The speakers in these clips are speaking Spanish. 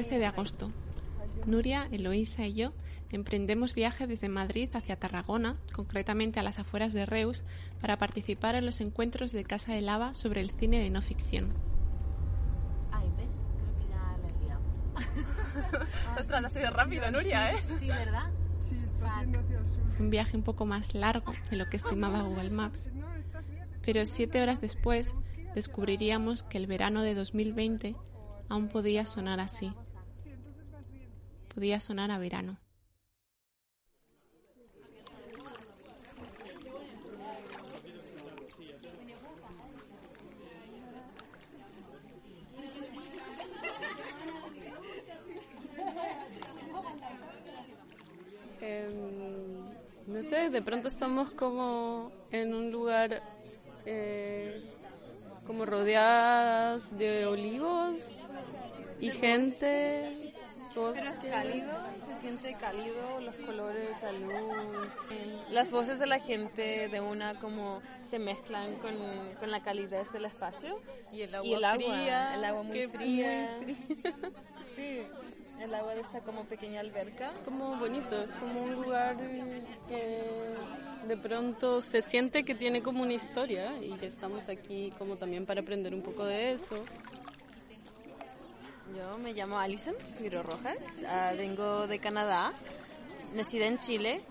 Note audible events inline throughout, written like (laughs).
13 "Ay, de por ahí". agosto. Nuria, Eloísa y yo emprendemos viaje desde Madrid hacia Tarragona, concretamente a las afueras de Reus, para participar en los encuentros de Casa de Lava sobre el cine de no ficción. Ay, ¿ves? Creo que ya la he liado. (laughs) Ostras, ha sido rápido, Nuria, ¿eh? Sí, ¿verdad? Sí, está yendo hacia el sur. Un viaje un poco más largo de lo que estimaba Google Maps. Pero siete horas después descubriríamos que el verano de 2020 aún podía sonar así. Podía sonar a verano. Em, no sé, de pronto estamos como en un lugar eh, como rodeadas de olivos y gente. Pero es cálido, se siente cálido, los colores, la luz. em, Las voces de la gente de una como se mezclan con, con la calidez del espacio. Y el agua, fría, el agua muy fría. (laughs) Sí, el agua de esta como pequeña alberca. Como bonito, es como un lugar que de pronto se siente que tiene como una historia y que estamos aquí como también para aprender un poco de eso. Yo me llamo Alison Figueroa Rojas, ah, vengo de Canadá, nacida en Chile.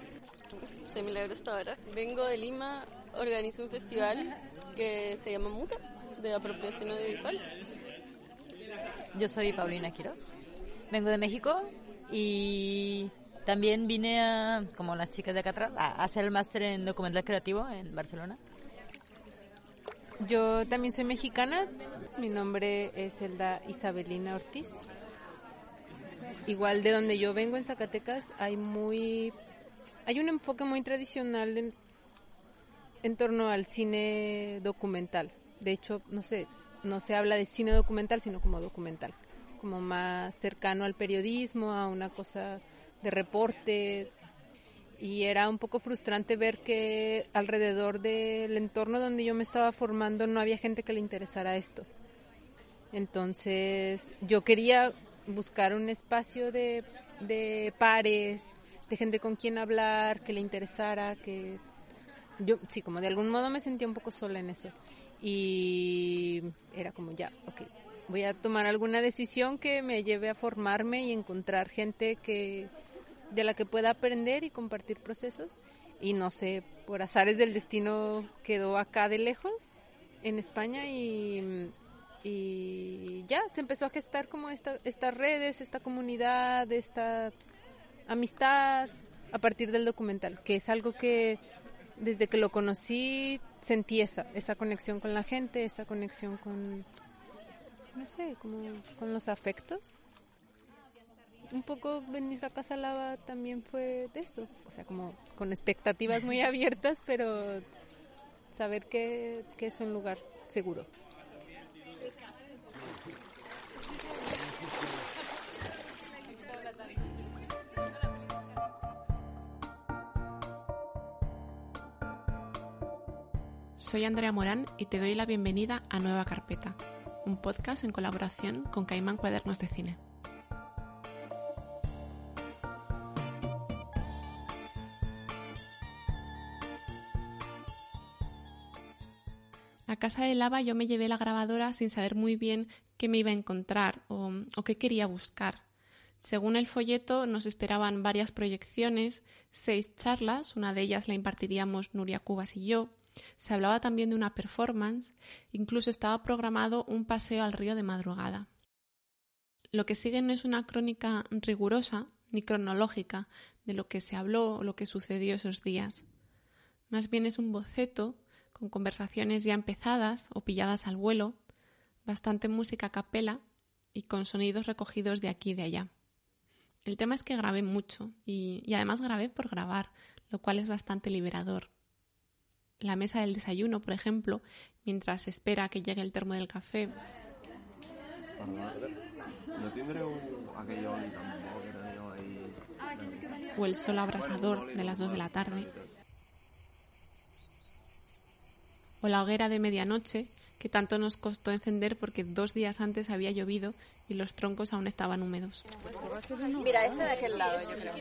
Soy Milagros Tavara. Vengo de Lima, organizo un festival que se llama MUTA, de apropiación audiovisual. Yo soy Paulina Quiroz, vengo de México y también vine a, como las chicas de acá atrás, a hacer el máster en documental creativo en Barcelona. Yo también soy mexicana. Mi nombre es Elda Isabelina Ortiz. Igual de donde yo vengo en Zacatecas hay muy hay un enfoque muy tradicional en, en torno al cine documental. De hecho, no sé, no se habla de cine documental, sino como documental, como más cercano al periodismo, a una cosa de reporte, y era un poco frustrante ver que alrededor del entorno donde yo me estaba formando no había gente que le interesara esto. Entonces yo quería buscar un espacio de, de pares, de gente con quien hablar, que le interesara, que yo sí, como de algún modo me sentía un poco sola en eso. Y era como ya, ok, voy a tomar alguna decisión que me lleve a formarme y encontrar gente que de la que pueda aprender y compartir procesos. Y no sé, por azares del destino quedó acá de lejos, en España, y, y ya se empezó a gestar como esta, estas redes, esta comunidad, esta amistad a partir del documental, que es algo que desde que lo conocí sentí esa, esa conexión con la gente, esa conexión con, no sé, como con los afectos un poco venir a Casa Lava también fue de eso, o sea, como con expectativas muy (laughs) abiertas, pero saber que, que es un lugar seguro. Soy Andrea Morán y te doy la bienvenida a Nueva Carpeta, un podcast en colaboración con Caimán Cuadernos de Cine. Casa de lava yo me llevé la grabadora sin saber muy bien qué me iba a encontrar o, o, qué quería buscar. Según el folleto nos esperaban varias proyecciones, seis charlas, una de ellas la impartiríamos Nuria Cubas y yo. Se hablaba también de una performance, incluso estaba programado un paseo al río de madrugada. Lo que sigue no es una crónica rigurosa ni cronológica de lo que se habló o lo que sucedió esos días. Más bien es un boceto con conversaciones ya empezadas o pilladas al vuelo, bastante música a capela y con sonidos recogidos de aquí y de allá. El tema es que grabé mucho y, y además grabé por grabar, lo cual es bastante liberador. La mesa del desayuno, por ejemplo, mientras se espera que llegue el termo del café. O el sol abrasador de las dos de la tarde. O la hoguera de medianoche que tanto nos costó encender porque dos días antes había llovido y los troncos aún estaban húmedos. Mira, este de aquel lado, yo creo.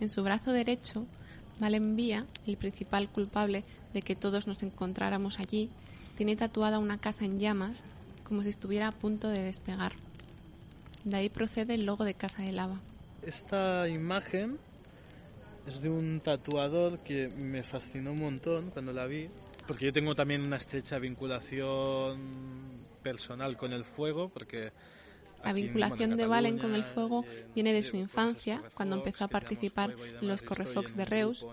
En su brazo derecho, Valen Vía, el principal culpable de que todos nos encontráramos allí, tiene tatuada una casa en llamas, como si estuviera a punto de despegar. De ahí procede el logo de Casa de Lava. Esta imagen es de un tatuador que me fascinó un montón cuando la vi, porque yo tengo también una estrecha vinculación personal con el fuego, porque la vinculación de Valen con el fuego viene de su infancia, cuando empezó a participar en los correfocs de Reus,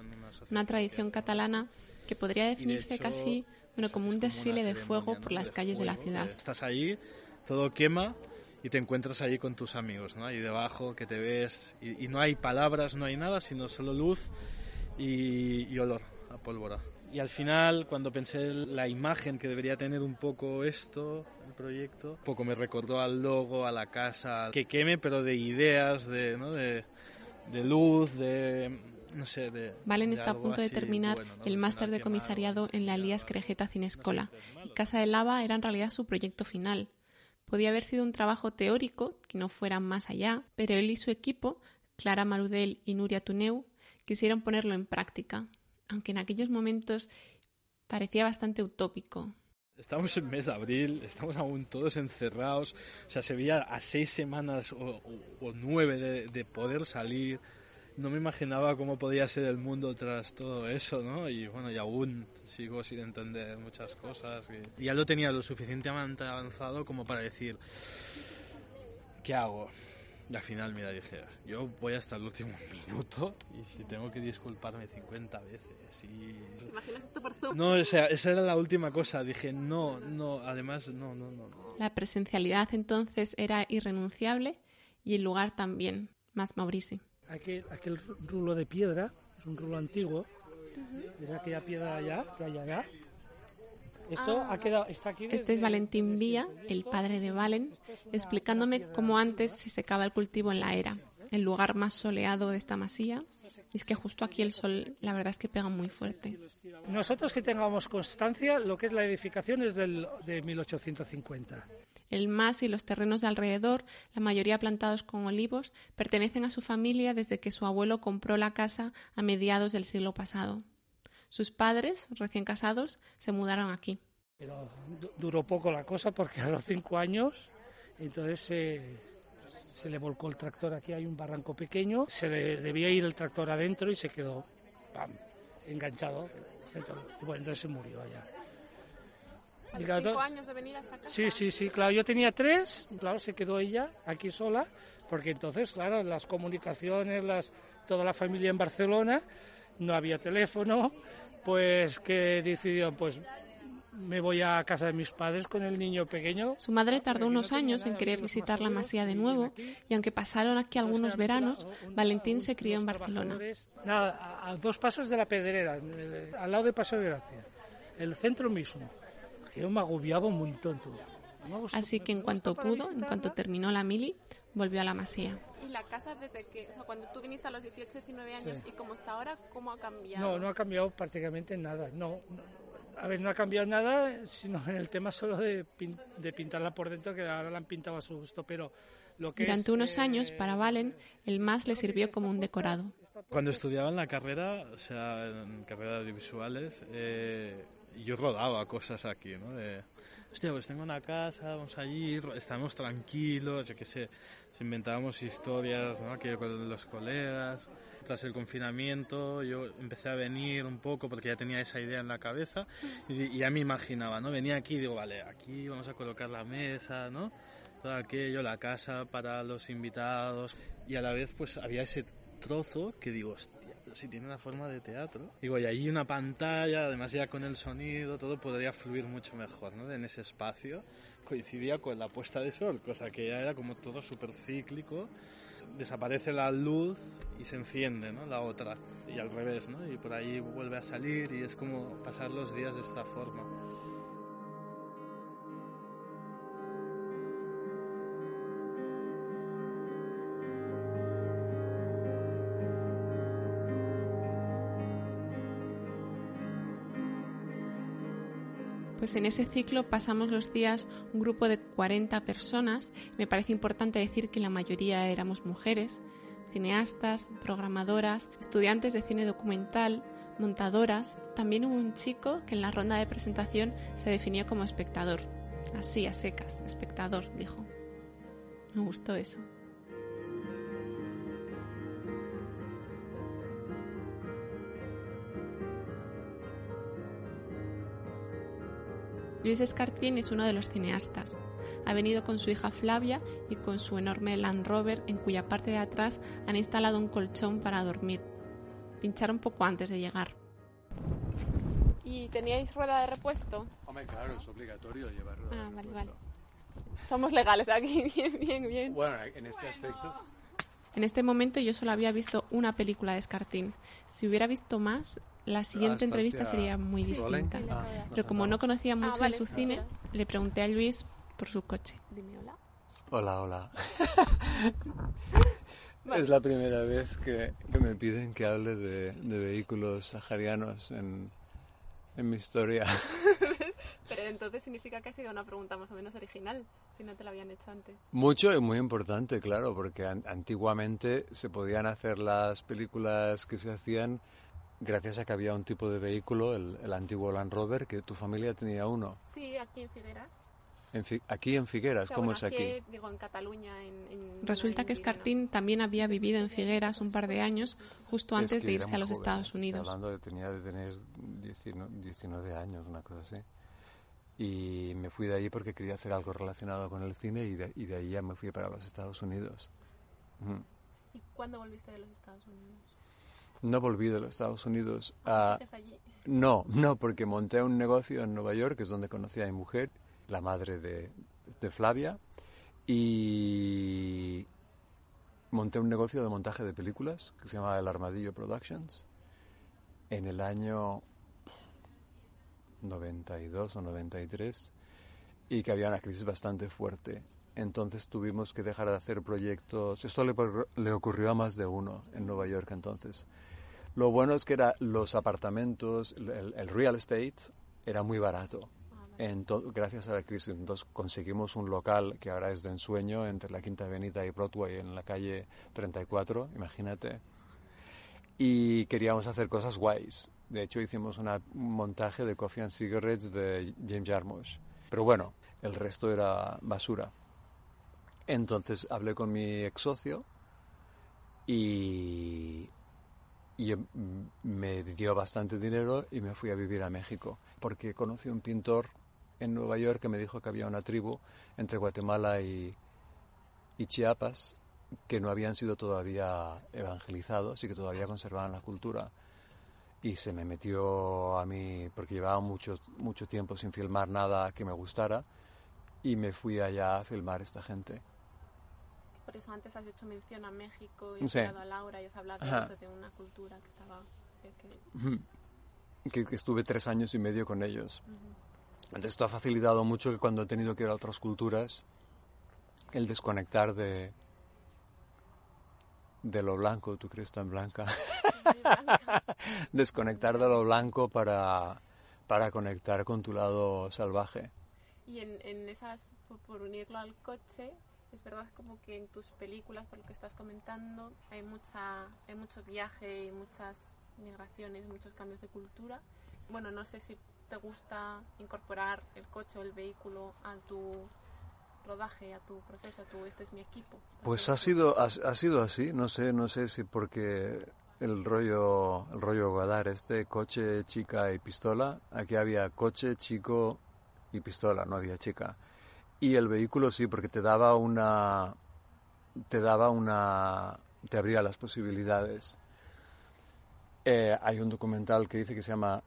una tradición catalana que podría definirse casi bueno, como un desfile de fuego por las calles de la ciudad. Estás ahí, todo quema y te encuentras ahí con tus amigos, ¿no? Ahí debajo, que te ves, y, no hay palabras, no hay nada, sino solo luz y, y olor a pólvora. Y al final, cuando pensé la imagen que debería tener un poco esto, el proyecto, un poco me recordó al logo, a la casa, que queme, pero de ideas, de, ¿no? de, de luz, de, no sé, de, Valen de está a punto de terminar bueno, ¿no? el máster de comisariado en la Elías Crejeta Cinescola. Y Casa de Lava era en realidad su proyecto final. Podía haber sido un trabajo teórico, que no fuera más allá, pero él y su equipo, Clara Marudel y Nuria Tuneu, quisieron ponerlo en práctica, aunque en aquellos momentos parecía bastante utópico. Estamos en mes de abril, estamos aún todos encerrados, o sea, se veía a seis semanas o, o- o nueve de, de poder salir. No me imaginaba cómo podía ser el mundo tras todo eso, ¿no? Y bueno, y aún sigo sin entender muchas cosas. Y, ya lo tenía lo suficientemente avanzado como para decir, ¿qué hago? Y al final, mira, dije, yo voy hasta el último (laughs) minuto y si tengo que disculparme 50 veces y ¿Imaginas esto por Zoom? no, o sea, esa era la última cosa. Dije, no, no, además, no, no, no. no. La presencialidad entonces era irrenunciable y el lugar también, más Maurici. Aquel, aquel rulo de piedra, es un rulo antiguo, es aquella piedra allá, que hay allá. Esto ha quedado, está aquí Este es Valentín siempre. el padre de Valen, explicándome cómo antes se secaba el cultivo en la era, el lugar más soleado de esta masía. Y es que justo aquí el sol, la verdad es que pega muy fuerte. Nosotros que tengamos constancia, lo que es la edificación es del, de 1850. El mas y los terrenos de alrededor, la mayoría plantados con olivos, pertenecen a su familia desde que su abuelo compró la casa a mediados del siglo pasado. Sus padres, recién casados, se mudaron aquí. Pero du- duró poco la cosa porque a los cinco años, entonces se, se le volcó el tractor. Aquí hay un barranco pequeño, se le debía ir el tractor adentro y se quedó enganchado. Entonces, bueno, entonces se murió allá. Y claro, to- años de venir hasta acá. Sí, sí, sí, claro, yo tenía tres, claro, se quedó ella aquí sola, porque entonces, claro, las comunicaciones, las, toda la familia en Barcelona, no había teléfono, pues que decidió, pues me voy a casa de mis padres con el niño pequeño. Su madre tardó unos años en querer los visitar la masía de nuevo y aunque pasaron aquí algunos veranos, Valentín se crió en Barcelona. Nada, a, a dos pasos de la pedrera, eh, al lado de Paso de Gracia, el centro mismo. Yo me agobiaba un montón todo. Gustó- Así que en cuanto pudo, en cuanto terminó la mili, volvió a la masía. ¿Y la casa desde que, o sea, cuando tú viniste a los 18, 19 años Sí. y cómo está ahora, cómo ha cambiado? No, no ha cambiado prácticamente nada. No, no. a ver, no ha cambiado nada, sino en el tema solo de, pin- de pintarla por dentro, que ahora la han pintado a su gusto, pero lo que Durante es, unos eh, años, para Valen, el más le sirvió como un decorado. Cuando estudiaba en la carrera, o sea, en carrera de visuales, eh, yo rodaba cosas aquí, ¿no? De, hostia, pues tengo una casa, vamos allí, estamos tranquilos, yo qué sé, inventábamos historias, ¿no? Aquí con los colegas. Tras el confinamiento yo empecé a venir un poco porque ya tenía esa idea en la cabeza y, y ya me imaginaba, ¿no? Venía aquí y digo, vale, aquí vamos a colocar la mesa, ¿no? Todo aquello, la casa para los invitados y a la vez pues había ese trozo que digo, si tiene una forma de teatro. Digo, y ahí una pantalla, además ya con el sonido, todo podría fluir mucho mejor, ¿no? En ese espacio coincidía con la puesta de sol, cosa que ya era como todo súper cíclico. Desaparece la luz y se enciende, ¿no? La otra. Y al revés, ¿no? Y por ahí vuelve a salir y es como pasar los días de esta forma. Pues en ese ciclo pasamos los días un grupo de 40 personas. Me parece importante decir que la mayoría éramos mujeres, cineastas, programadoras, estudiantes de cine documental, montadoras. También hubo un chico que en la ronda de presentación se definió como espectador. Así, a secas, espectador, dijo. Me gustó eso. Luis Escartín es uno de los cineastas. Ha venido con su hija Flavia y con su enorme Land Rover, en cuya parte de atrás han instalado un colchón para dormir. Pincharon poco antes de llegar. ¿Y teníais rueda de repuesto? Hombre, claro, es obligatorio llevar rueda Ah, de vale, repuesto. vale. Somos legales aquí, (laughs) bien, bien, bien. Bueno, en este aspecto, En este momento yo solo había visto una película de Escartín. Si hubiera visto más, la siguiente Ah, entrevista sería muy distinta. Ah, Pero como no conocía mucho vale, de su cine, le pregunté a Luis por su coche. Dime hola. Hola, hola. (laughs) Es la primera vez que, que me piden que hable de, de vehículos saharianos en, en mi historia. (laughs) Pero entonces significa que ha sido una pregunta más o menos original, si no te la habían hecho antes. Mucho y muy importante, claro, porque an- antiguamente se podían hacer las películas que se hacían gracias a que había un tipo de vehículo, el, el antiguo Land Rover, que tu familia tenía uno. Sí, aquí en Figueras. En Fi- aquí en Figueras, O sea, ¿cómo bueno, es aquí? Digo, en Cataluña, en... en- Resulta en que. Escartín también había vivido en Figueras un par de años, justo Es antes que de irse a los joven, Estados estoy Unidos. hablando de tenía de tener 19, 19 años, una cosa así. Y me fui de ahí porque quería hacer algo relacionado con el cine y de, y de ahí ya me fui para los Estados Unidos. ¿Y cuándo volviste de los Estados Unidos? No volví de los Estados Unidos a... ¿Sigues allí? No, no, porque monté un negocio en Nueva York, que es donde conocí a mi mujer, la madre de, de Flavia, y monté un negocio de montaje de películas que se llama El Armadillo Productions en el año 92 o 93 y que había una crisis bastante fuerte. Entonces tuvimos que dejar de hacer proyectos. Esto le, le ocurrió a más de uno en Nueva York entonces. Lo bueno es que era los apartamentos, el, el- real estate era muy barato. Gracias a la crisis, entonces conseguimos un local que ahora es de ensueño entre la Quinta Avenida y Broadway en la calle 34, imagínate. Y queríamos hacer cosas guays. De hecho, hicimos una- un montaje de Coffee and Cigarettes de James Jarmusch. Pero bueno, el resto era basura. Entonces hablé con mi ex socio y, me dio bastante dinero y me fui a vivir a México porque conocí un pintor en Nueva York que me dijo que había una tribu entre Guatemala y, y Chiapas que no habían sido todavía evangelizados y que todavía conservaban la cultura. Y se me metió a mí, porque llevaba mucho, mucho tiempo sin filmar nada que me gustara, y me fui allá a filmar esta gente. Por eso antes has hecho mención a México y has Sí. hablado a Laura y has hablado eso, de una cultura que estaba... que- que- estuve tres años y medio con ellos. Entonces esto ha facilitado mucho que cuando he tenido que ir a otras culturas, el desconectar de, de lo blanco, tú crees tan blanca, (laughs) (laughs) desconectar de lo blanco para, para conectar con tu lado salvaje. Y en, en esas, por, unirlo al coche, es verdad como que en tus películas, por lo que estás comentando, hay, mucha, hay mucho viaje y muchas migraciones, muchos cambios de cultura. Bueno, no sé si te gusta incorporar el coche o el vehículo a tu rodaje, a tu proceso, a tu este es mi equipo. Pues ha sido, ha, ha sido así, no sé, no sé si porque el rollo, el rollo Godard, este coche, chica y pistola. Aquí había coche, chico y pistola, no había chica. Y el vehículo sí, porque te daba una, te daba una, te abría las posibilidades. Eh, hay un documental que dice que se llama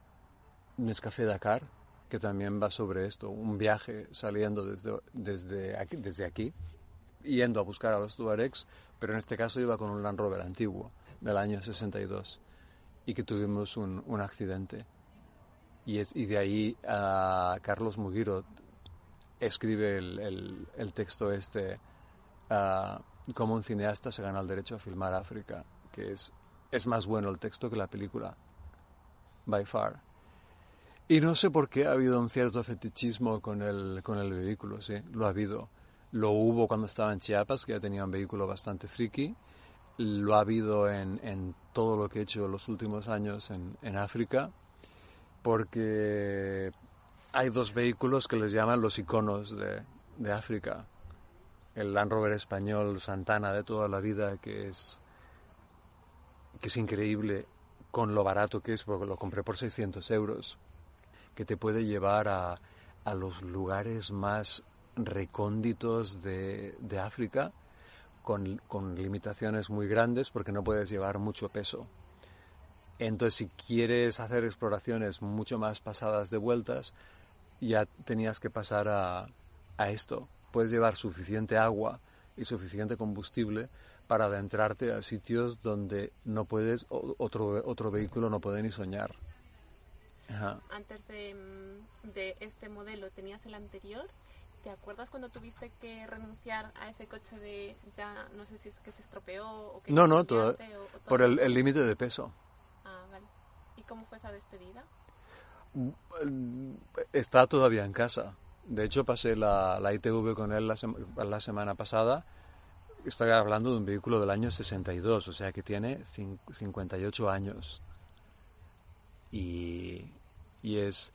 Nescafé Dakar, que también va sobre esto, un viaje saliendo desde, desde, aquí, desde aquí, yendo a buscar a los Tuaregs, pero en este caso iba con un Land Rover antiguo del año 62 y que tuvimos un, un accidente. Y, es, y de ahí Carlos Mugiro escribe el, el, el texto este, uh, como un cineasta se gana el derecho a filmar África, que es, es más bueno el texto que la película, by far. Y no sé por qué ha habido un cierto fetichismo con el, con el vehículo, sí, lo ha habido. Lo hubo cuando estaba en Chiapas, que ya tenía un vehículo bastante friki. Lo ha habido en, en todo lo que he hecho los últimos años en, en África, porque hay dos vehículos que les llaman los iconos de, África. El Land Rover español Santana de toda la vida, que es, que es increíble con lo barato que es, porque lo compré por 600 euros que te puede llevar a, los lugares más recónditos de África con, con, limitaciones muy grandes porque no puedes llevar mucho peso. Entonces, si quieres hacer exploraciones mucho más pasadas de vueltas, ya tenías que pasar a, a esto. Puedes llevar suficiente agua y suficiente combustible para adentrarte a sitios donde no puedes, otro, otro vehículo no puede ni soñar. Ajá. Antes de, de, este modelo tenías el anterior. ¿Te acuerdas cuando tuviste que renunciar a ese coche de ya no sé si es que se estropeó o que no no todo, o, o todo por el límite de peso. Ah, vale. ¿Y cómo fue esa despedida? Está todavía en casa. De hecho pasé la, la ITV con él la, sema, la semana pasada. Estoy hablando de un vehículo del año 62, o sea que tiene 58 años y, y es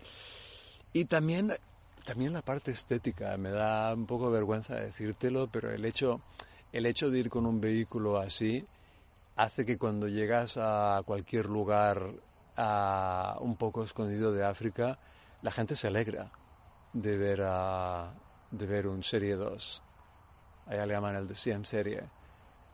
y también también la parte estética me da un poco vergüenza decírtelo pero el hecho el hecho de ir con un vehículo así hace que cuando llegas a cualquier lugar a un poco escondido de África la gente se alegra de ver a, de ver un serie 2 allá le llaman el de CM serie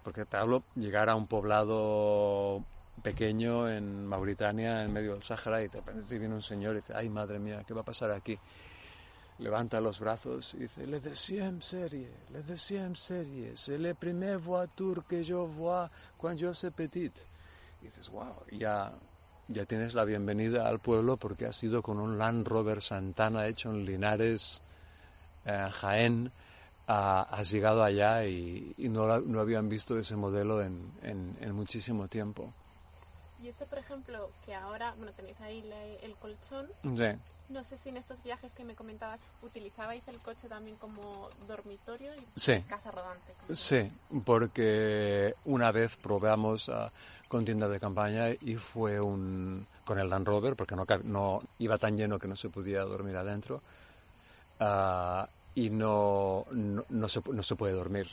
porque te hablo llegar a un poblado pequeño en Mauritania, en medio del Sáhara, y de repente viene un señor y dice, ay madre mía, ¿qué va a pasar aquí? Levanta los brazos y dice, le deuxième serie, le deuxième serie, c'est la première voiture que je vois quand je suis petit. Y dices, wow, ya, ya tienes la bienvenida al pueblo porque has ido con un Land Rover Santana hecho en Linares, eh, Jaén, has llegado allá y, y no, no, habían visto ese modelo en, en, en, muchísimo tiempo. Y este, por ejemplo, que ahora, bueno, tenéis ahí el colchón. Sí. No sé si en estos viajes que me comentabas utilizabais el coche también como dormitorio y sí. casa rodante. Sí, porque una vez probamos uh, con tienda de campaña y fue un con el Land Rover, porque no, no iba tan lleno que no se podía dormir adentro. Uh, y no, no, no, se, no se puede dormir.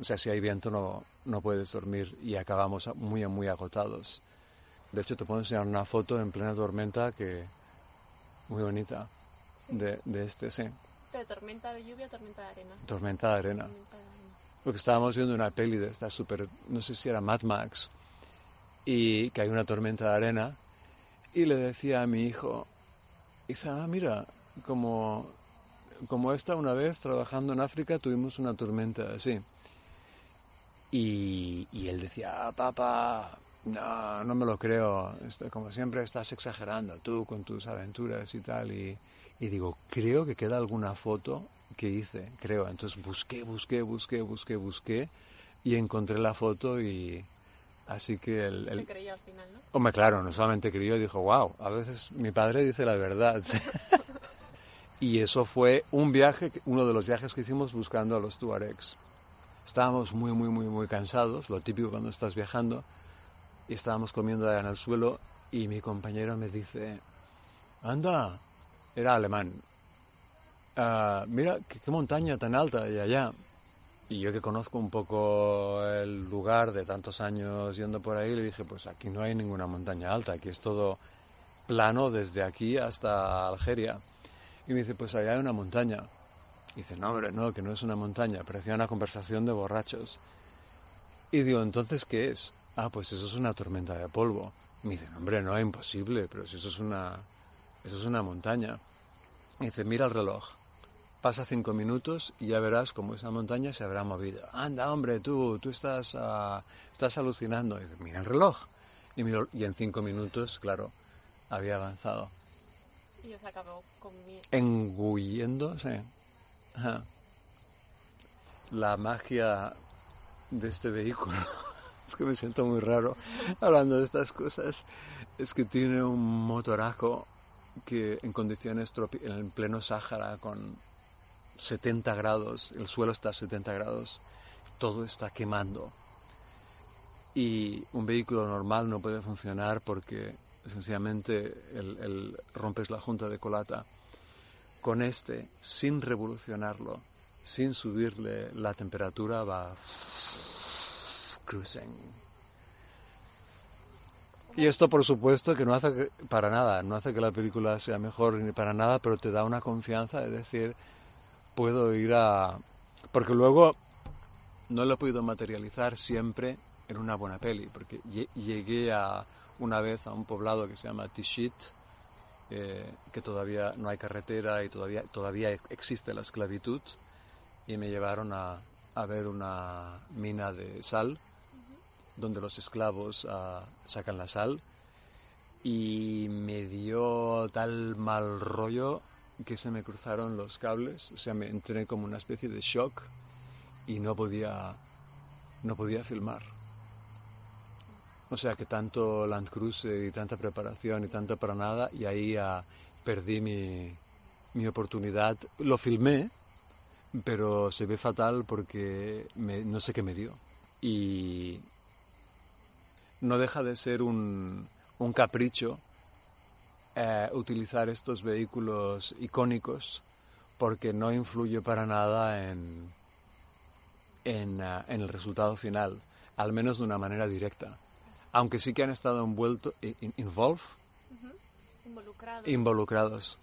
O sea, si hay viento no, no puedes dormir y acabamos muy, muy agotados. De hecho, te puedo enseñar una foto en plena tormenta que muy bonita de, de este, sí. ¿De tormenta de lluvia tormenta de arena? Tormenta de arena. Tormenta de arena. Porque estábamos viendo una peli de esta súper, no sé si era Mad Max, y que hay una tormenta de arena, y le decía a mi hijo, dice, ah, mira, como como esta una vez trabajando en África tuvimos una tormenta así. Y, y él decía, ah, papá, no, no me lo creo, Esto, como siempre estás exagerando tú con tus aventuras y tal. Y, y, digo, creo que queda alguna foto que hice, creo. Entonces busqué, busqué, busqué, busqué, busqué y encontré la foto y así que el... el... creyó al final, ¿no? Hombre, claro, no solamente creyó, dijo, wow, a veces mi padre dice la verdad. (laughs) Y eso fue un viaje, uno de los viajes que hicimos buscando a los Tuaregs. Estábamos muy, muy, muy, muy cansados, lo típico cuando estás viajando, y estábamos comiendo en el suelo y mi compañero me dice, anda, era alemán, uh, mira qué, qué, montaña tan alta hay allá. Y yo que conozco un poco el lugar de tantos años yendo por ahí, le dije, pues aquí no hay ninguna montaña alta, aquí es todo plano desde aquí hasta Algeria. Y me dice, pues allá hay una montaña. Y dice, no, hombre, no, que no es una montaña, parecía una conversación de borrachos. Y digo, entonces, ¿qué es? Ah, pues eso es una tormenta de polvo. Y me dice, no, hombre, no, es imposible, pero si eso es una, eso es una montaña. Y dice, mira el reloj. Pasa cinco minutos y ya verás cómo esa montaña se habrá movido. Anda, hombre, tú, tú estás, ah, estás alucinando. Y dice, mira el reloj. Y, miro- y en cinco minutos, claro, había avanzado. Y os acabó. Engulléndose. Ajá. La magia de este vehículo. Es que me siento muy raro hablando de estas cosas. Es que tiene un motoraco que en condiciones en pleno Sáhara con 70 grados, el suelo está a 70 grados, todo está quemando. Y un vehículo normal no puede funcionar porque sencillamente el, el- rompes la junta de colata. Con este, sin revolucionarlo, sin subirle la temperatura, va cruising. Y esto, por supuesto, que no hace que- para nada, no hace que la película sea mejor ni para nada, pero te da una confianza de decir, puedo ir a... Porque luego no lo he podido materializar siempre en una buena peli, porque lle- llegué a una vez a un poblado que se llama Tishit, eh, que todavía no hay carretera y todavía, todavía existe la esclavitud, y me llevaron a, a ver una mina de sal, donde los esclavos ah, sacan la sal, y me dio tal mal rollo que se me cruzaron los cables, o sea, me entré como una especie de shock y no podía, no podía filmar. O sea que tanto Land Cruise y tanta preparación y tanto para nada, y ahí ah, perdí mi, mi oportunidad. Lo filmé, pero se ve fatal porque me- no sé qué me dio. Y no deja de ser un, un capricho eh, utilizar estos vehículos icónicos porque no influye para nada en, en, ah, en el resultado final, al menos de una manera directa. Aunque sí que han estado envueltos, in- involved, Involucrado. involucrados.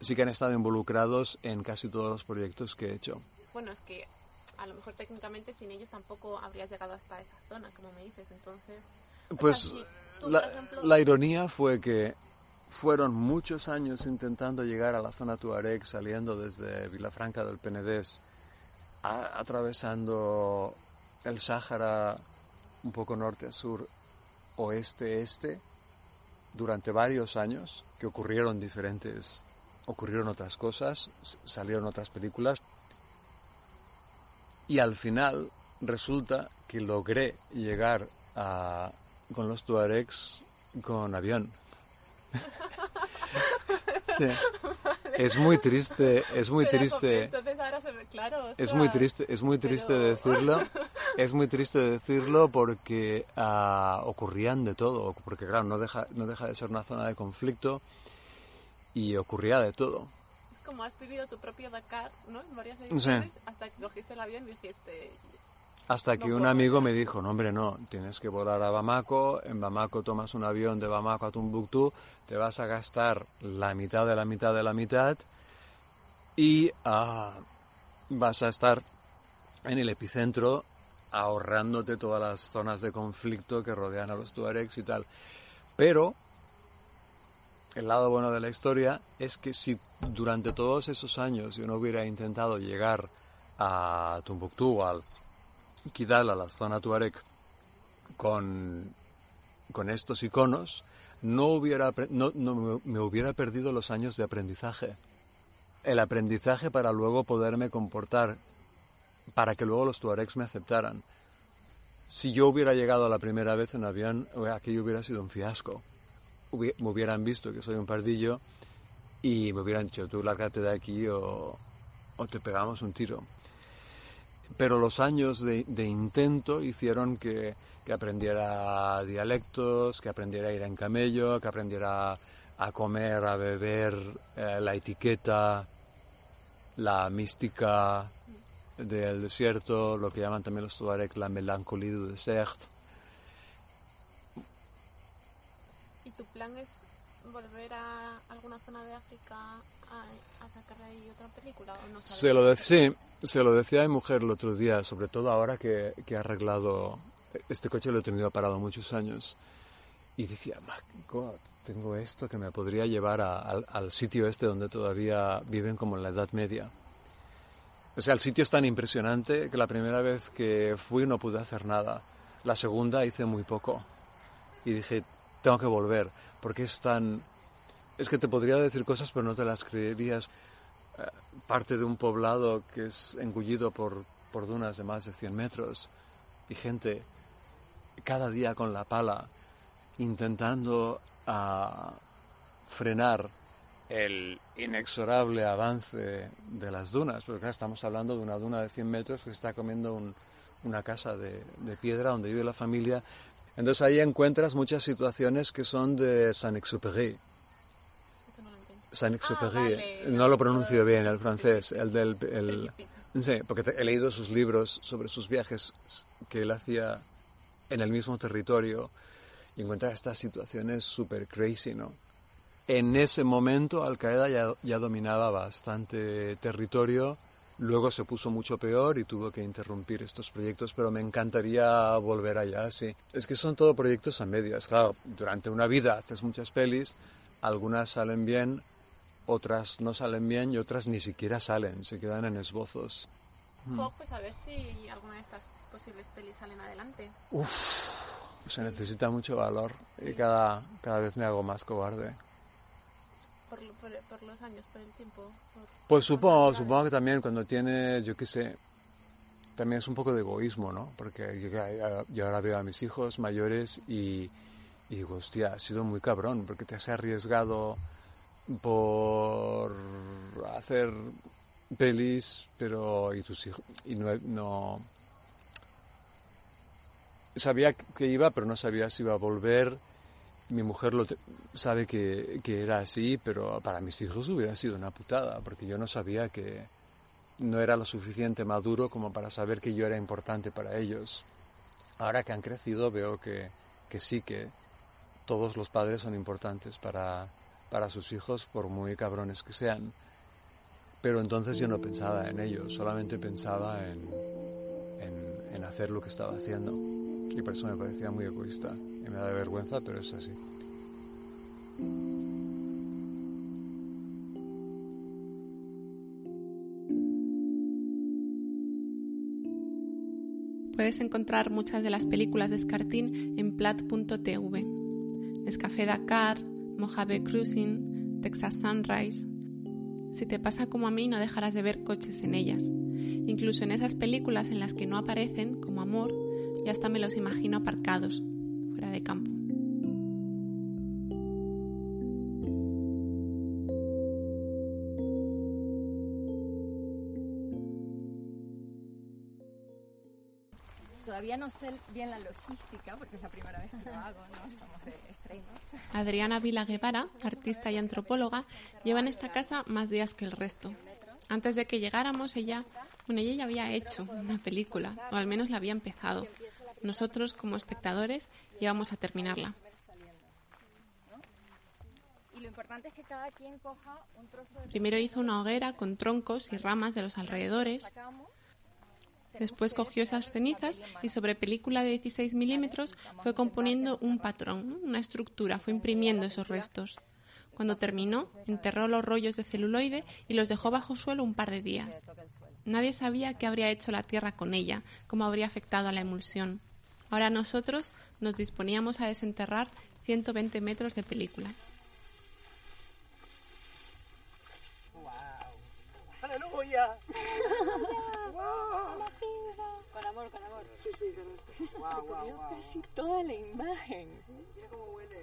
Sí que han estado involucrados en casi todos los proyectos que he hecho. Bueno, es que a lo mejor técnicamente sin ellos tampoco habrías llegado hasta esa zona, como me dices. Entonces, o sea, Pues si tú, la, por ejemplo, la ironía fue que fueron muchos años intentando llegar a la zona Tuareg, saliendo desde Vilafranca del Penedés, a- atravesando el Sáhara un poco norte a sur, oeste-este, durante varios años, que ocurrieron diferentes, ocurrieron otras cosas, salieron otras películas, y al final resulta que logré llegar a, con los Tuaregs con avión. (laughs) Sí. Es muy triste, es muy Pero, triste. Entonces ahora se ve claro. Es muy triste, es muy triste pero- decirlo. Es muy triste decirlo porque ah, ocurrían de todo, porque claro, no deja, no deja de ser una zona de conflicto y ocurría de todo. Es como has vivido tu propio Dakar, ¿no? En varias ediciones, hasta que cogiste el avión y dijiste... Hasta No que un amigo me dijo, no hombre, no, tienes que volar a Bamako, en Bamako tomas un avión de Bamako a Tombuctú, te vas a gastar la mitad de la mitad de la mitad y ah, vas a estar en el epicentro ahorrándote todas las zonas de conflicto que rodean a los tuaregs y tal. Pero el lado bueno de la historia es que si durante todos esos años yo no hubiera intentado llegar a Tombuctú, al Kidal, a la zona Tuareg, con, con estos iconos, no, hubiera, no, no me- me hubiera perdido los años de aprendizaje. El aprendizaje para luego poderme comportar, para que luego los Tuaregs me aceptaran. Si yo hubiera llegado la primera vez en avión, eh, aquello hubiera sido un fiasco. Me hubieran visto que soy un pardillo y me hubieran dicho, tú lárgate de aquí o, te pegamos un tiro pero los años de, intento hicieron que, que aprendiera dialectos, que aprendiera a ir en camello, que aprendiera a comer, a beber, eh, la etiqueta, la mística, del desierto, lo que llaman también los Tuareg la melancolía du désert. ¿Y tu plan es volver a alguna zona de África a, a sacar de ahí otra película? ¿o no? Se lo, sí, se lo decía a mi mujer el otro día, sobre todo ahora que, que arreglado, este coche lo he tenido parado muchos años, y decía, "My God, tengo esto que me podría llevar a- al sitio este donde todavía viven como en la Edad Media. O sea, el sitio es tan impresionante que la primera vez que fui no pude hacer nada. La segunda hice muy poco. Y dije, tengo que volver, porque es tan... Es que te podría decir cosas, pero no te las creerías. Eh, parte de un poblado que es engullido por, por dunas de más de 100 metros y gente cada día con la pala intentando ah, frenar el inexorable avance de las dunas, porque estamos hablando de una duna de 100 metros que está comiendo un- una casa de piedra donde vive la familia. Entonces ahí encuentras muchas situaciones que son de Saint-Exupéry. Saint-Exupéry, Ah, vale. no lo pronuncio bien el francés, el del... El, sí, porque te- he leído sus libros sobre sus viajes que él hacía en el mismo territorio y encuentra estas situaciones super crazy, ¿no? En ese momento Al Qaeda ya, ya dominaba bastante territorio, luego se puso mucho peor y tuvo que interrumpir estos proyectos, pero me encantaría volver allá, sí. Es que son todo proyectos a medias, claro, durante una vida haces muchas pelis, algunas salen bien, otras no salen bien y otras ni siquiera salen, se quedan en esbozos. Mm. Pues a ver si alguna de estas posibles pelis salen adelante. Uf, se necesita mucho valor y cada, cada vez me hago más cobarde. Por, lo- por, por los años, por el tiempo. Pues supongo, supongo que también cuando tienes, yo qué sé, también es un poco de egoísmo, ¿no? Porque yo, ahora veo a mis hijos mayores y, y digo, hostia, ha sido muy cabrón, porque te has arriesgado por hacer pelis, pero y tus hijos, y no sabía que iba, pero no sabía si iba a volver. Mi mujer lo sabe que, que era así, pero para mis hijos hubiera sido una putada, porque yo no sabía que no era lo suficiente maduro como para saber que yo era importante para ellos. Ahora que han crecido veo que, que sí, que todos los padres son importantes para, para sus hijos, por muy cabrones que sean. Pero entonces yo no pensaba en ellos, solamente pensaba en, en, en hacer lo que estaba haciendo. Y por eso me parecía muy egoísta. Y me da vergüenza, pero es así. Puedes encontrar muchas de las películas de Escartín en plat.tv. Nescafé Dakar, Mojave Cruising, Texas Sunrise. Si te pasa como a mí, no dejarás de ver coches en ellas. Incluso en esas películas en las que no aparecen, como Amor, ya hasta me los imagino aparcados, fuera de campo. Todavía no sé bien la logística porque es la primera vez que lo hago, ¿no? Estamos de estreno. Adriana Vila Guevara, artista y antropóloga, lleva en esta casa más días que el resto. Antes de que llegáramos, ella, bueno, ella ya había hecho una película, o al menos la había empezado. Nosotros, como espectadores, íbamos a terminarla. Y lo importante es que cada quien coja un trozo de Primero hizo una hoguera con troncos y ramas de los alrededores. Después cogió esas cenizas y sobre película de 16 milímetros fue componiendo un patrón, una estructura, fue imprimiendo esos restos. Cuando terminó, enterró los rollos de celuloide y los dejó bajo suelo un par de días. Nadie sabía qué habría hecho la Tierra con ella, cómo habría afectado a la emulsión. Ahora nosotros nos disponíamos a desenterrar 120 metros de película. ¡Aleluya! Con amor, con amor. Sí, sí, con (laughs) Wow, wow, wow. Casi toda la imagen.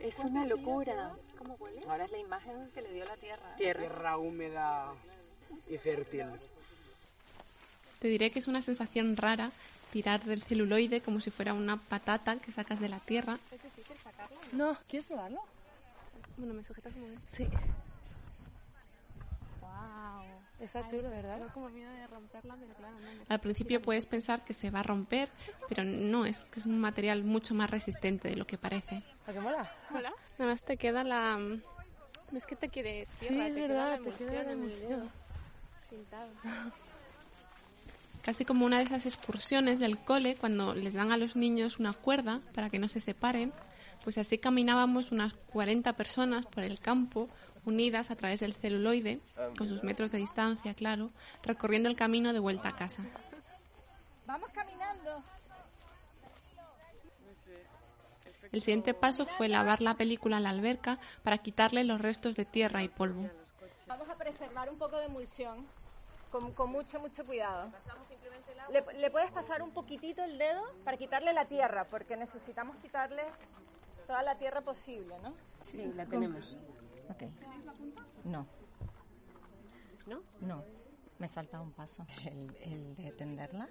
Es una locura. ¿Cómo huele? Ahora es la imagen que le dio la tierra. Tierra húmeda y fértil. Te diré que es una sensación rara tirar del celuloide como si fuera una patata que sacas de la tierra. No, ¿quieres probarlo? Bueno, me sujetas como ves. Sí. Wow. Está chulo, ¿verdad? Tengo como miedo de romperla, pero claro, no. Al principio puedes pensar que se va a romper, pero no, es que es un material mucho más resistente de lo que parece. ¿A qué mola? Hola. Nada más te queda la... No es que te quede tierra, Sí, es te verdad, queda la te queda emulsión la en el emulsión. dedo. Pintado. (laughs) Casi como una de esas excursiones del cole cuando les dan a los niños una cuerda para que no se separen, pues así caminábamos unas 40 personas por el campo, unidas a través del celuloide, con sus metros de distancia, claro, recorriendo el camino de vuelta a casa. Vamos caminando. El siguiente paso fue lavar la película en la alberca para quitarle los restos de tierra y polvo. Vamos a preservar un poco de emulsión con, con mucho, mucho cuidado. Le, le puedes pasar un poquitito el dedo para quitarle la tierra, porque necesitamos quitarle toda la tierra posible, ¿no? Sí, la tenemos. Ok. No. ¿No? No. Me salta un paso. (laughs) El, el de tenderla.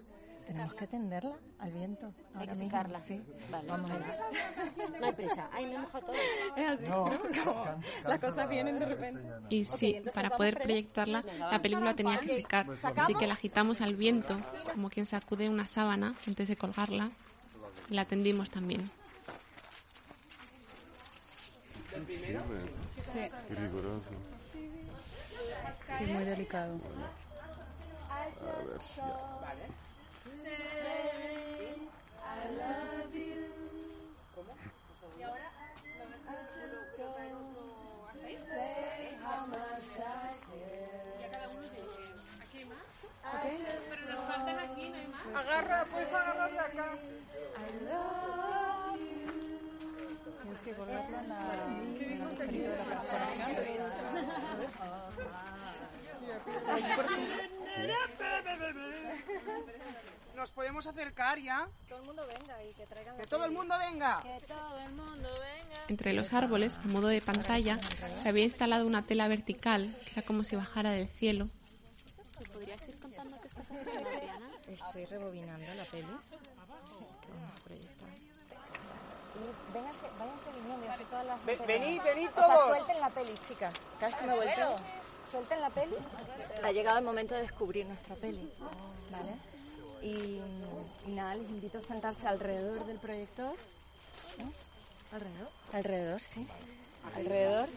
Tenemos que tenderla al viento. Hay que secarla. Sí. Vale. Vamos a ver. No hay (laughs) prisa. Ay, me he mojado todo. Es así, No. ¿no? Las cosas vienen de repente. Y sí, para poder proyectarla, la película tenía que secar, así que la agitamos al viento, como quien sacude una sábana antes de colgarla, y la tendimos también. Sí. Riguroso. Sí, muy delicado. A ver si ya. Agarra, pues agarrar de acá. Tienes que colgarlo en la, la agujerito de la Nos podemos acercar ya. Todo el mundo venga y que traigan. Que todo el mundo venga. Que todo el mundo venga. Entre los árboles, a modo de pantalla, se había instalado una tela vertical, que era como si bajara del cielo. ¿Me podrías ir contando qué estás haciendo, Adriana? Estoy rebobinando la peli. Que vamos a proyectar. Vénganse, váyanse así todas las venid, venid todos. suelten la peli, chicas. Cada vez que me volteo, suelten la peli. Ha llegado el momento de descubrir nuestra peli. ¿Vale? Y, y nada, les invito a sentarse alrededor del proyector. ¿no? ¿Alrededor? Alrededor, sí. Alrededor.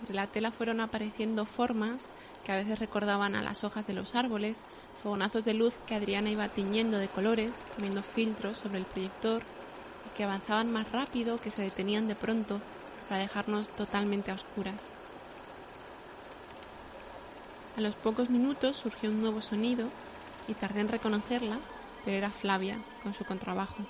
Sobre la tela fueron apareciendo formas que a veces recordaban a las hojas de los árboles, fogonazos de luz que Adriana iba tiñendo de colores, poniendo filtros sobre el proyector y que avanzaban más rápido, que se detenían de pronto para dejarnos totalmente a oscuras. A los pocos minutos surgió un nuevo sonido y tardé en reconocerla, pero era Flavia con su contrabajo.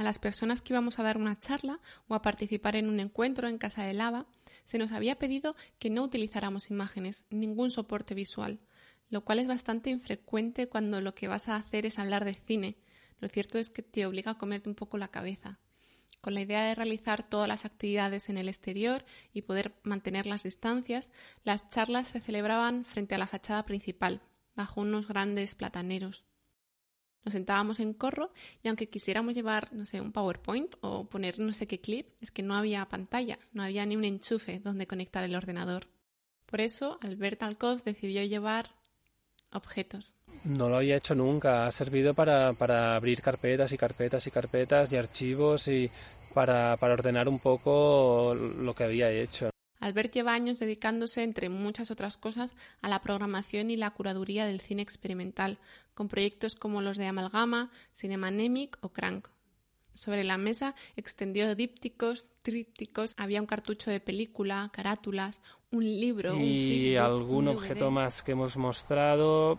A las personas que íbamos a dar una charla o a participar en un encuentro en Casa de Lava, se nos había pedido que no utilizáramos imágenes, ningún soporte visual, lo cual es bastante infrecuente cuando lo que vas a hacer es hablar de cine. Lo cierto es que te obliga a comerte un poco la cabeza. Con la idea de realizar todas las actividades en el exterior y poder mantener las distancias, las charlas se celebraban frente a la fachada principal, bajo unos grandes plataneros. Nos sentábamos en corro y aunque quisiéramos llevar, no sé, un PowerPoint o poner no sé qué clip, es que no había pantalla, no había ni un enchufe donde conectar el ordenador. Por eso, Albert Alcoz decidió llevar objetos. No lo había hecho nunca. Ha servido para, para abrir carpetas y carpetas y carpetas y archivos y para, para ordenar un poco lo que había hecho. Albert lleva años dedicándose, entre muchas otras cosas, a la programación y la curaduría del cine experimental, con proyectos como los de Amalgama, Cinemanemic o Crank. Sobre la mesa extendió dípticos, trípticos, había un cartucho de película, carátulas, un libro, un y flipbook, algún un objeto más que hemos mostrado.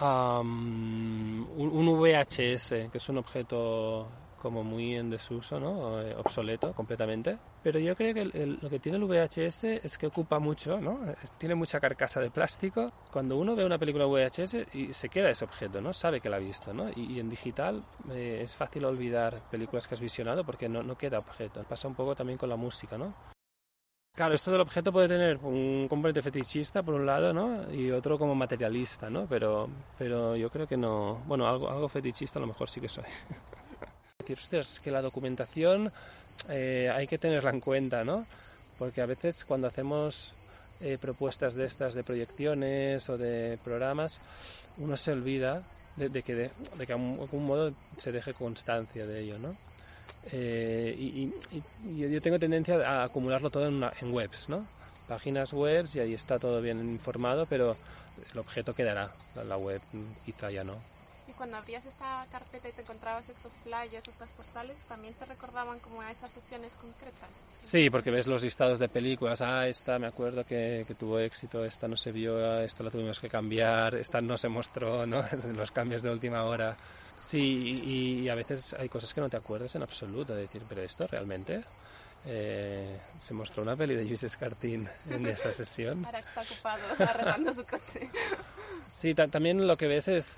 un, un VHS, que es un objeto como muy en desuso, ¿no? Eh, obsoleto completamente. Pero yo creo que el- el- lo que tiene el VHS es que ocupa mucho, ¿no? Tiene mucha carcasa de plástico. Cuando uno ve una película VHS y se queda ese objeto, ¿no? Sabe que la ha visto, ¿no? Y, y en digital eh, es fácil olvidar películas que has visionado porque no, no queda objeto. Pasa un poco también con la música, ¿no? Claro, esto del objeto puede tener un componente fetichista por un lado, ¿no? Y otro como materialista, ¿no? Pero, pero yo creo que no. Bueno, algo, algo fetichista a lo mejor sí que soy. (laughs) Es que la documentación eh, hay que tenerla en cuenta, ¿no? Porque a veces cuando hacemos eh, propuestas de estas, de proyecciones o de programas, uno se olvida de, de que de, que algún modo se deje constancia de ello, ¿no? Eh, y, yo- tengo tendencia a acumularlo todo en, webs, ¿no? Páginas web y ahí está todo bien informado, pero el objeto quedará, la- web quizá ya no. Cuando abrías esta carpeta y te encontrabas estos flyers, estas postales, también te recordaban como a esas sesiones concretas. Sí, porque ves los listados de películas, ah, esta me acuerdo que, que tuvo éxito, esta no se vio, ah, esta la tuvimos que cambiar, esta no se mostró, ¿no? (laughs) los cambios de última hora. Sí, y, y a veces hay cosas que no te acuerdas en absoluto, de decir, pero esto realmente eh, se mostró una peli de Luis Escartín en esa sesión. Ahora está ocupado arreglando su coche. Sí, ta- también lo que ves es,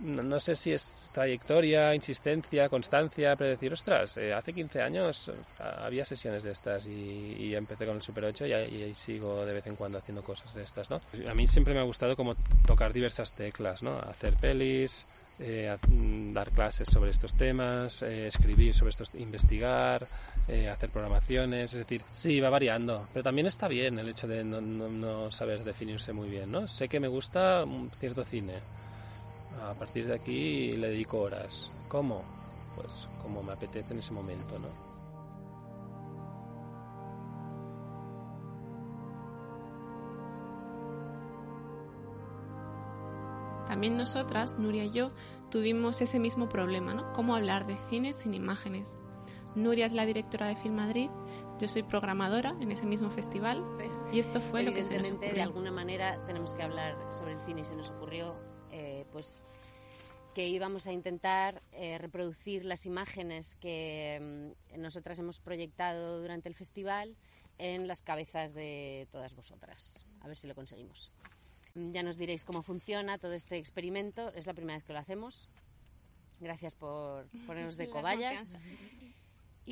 no, sé si es trayectoria, insistencia, constancia, pero decir, ostras, eh, hace 15 años eh, había sesiones de estas y, y empecé con el Super 8 y, ahí- sigo de vez en cuando haciendo cosas de estas, ¿no? A mí siempre me ha gustado como tocar diversas teclas, ¿no? Hacer pelis, eh, mm, dar clases sobre estos temas, eh, escribir sobre estos, investigar, hacer programaciones, es decir, sí, va variando, pero también está bien el hecho de no, no- saber definirse muy bien, ¿no? Sé que me gusta un cierto cine, a partir de aquí le dedico horas. ¿Cómo? Pues como me apetece en ese momento, ¿no? También nosotras, Nuria y yo, tuvimos ese mismo problema, ¿no? ¿Cómo hablar de cine sin imágenes? Nuria es la directora de Film Madrid, yo soy programadora en ese mismo festival y esto fue lo que se nos Evidentemente, de ocurrió. alguna manera tenemos que hablar sobre el cine y se nos ocurrió pues que íbamos a intentar eh, reproducir las imágenes que mm, nosotras hemos proyectado durante el festival en las cabezas de todas vosotras. A ver si lo conseguimos. Mm, Ya nos diréis cómo funciona todo este experimento. Es la primera vez que lo hacemos. Gracias por (laughs) ponernos de cobayas.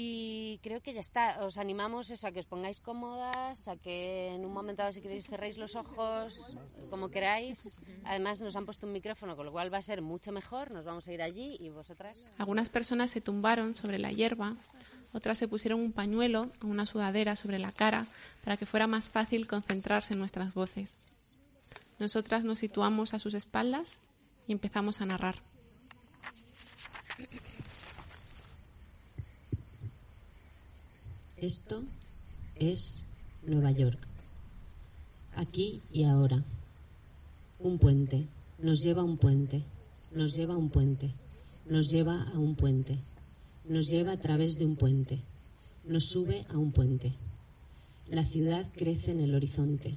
Y creo que ya está. Os animamos eso, a que os pongáis cómodas, a que en un momento dado, si queréis, cerréis los ojos como queráis. Además, nos han puesto un micrófono, con lo cual va a ser mucho mejor. Nos vamos a ir allí y vosotras. Algunas personas se tumbaron sobre la hierba, otras se pusieron un pañuelo o una sudadera sobre la cara para que fuera más fácil concentrarse en nuestras voces. Nosotras nos situamos a sus espaldas y empezamos a narrar. Esto es Nueva York. Aquí y ahora. Un puente. Nos lleva a un puente. Nos lleva a un puente. Nos lleva a un puente. Nos lleva a través de un puente. Nos sube a un puente. La ciudad crece en el horizonte.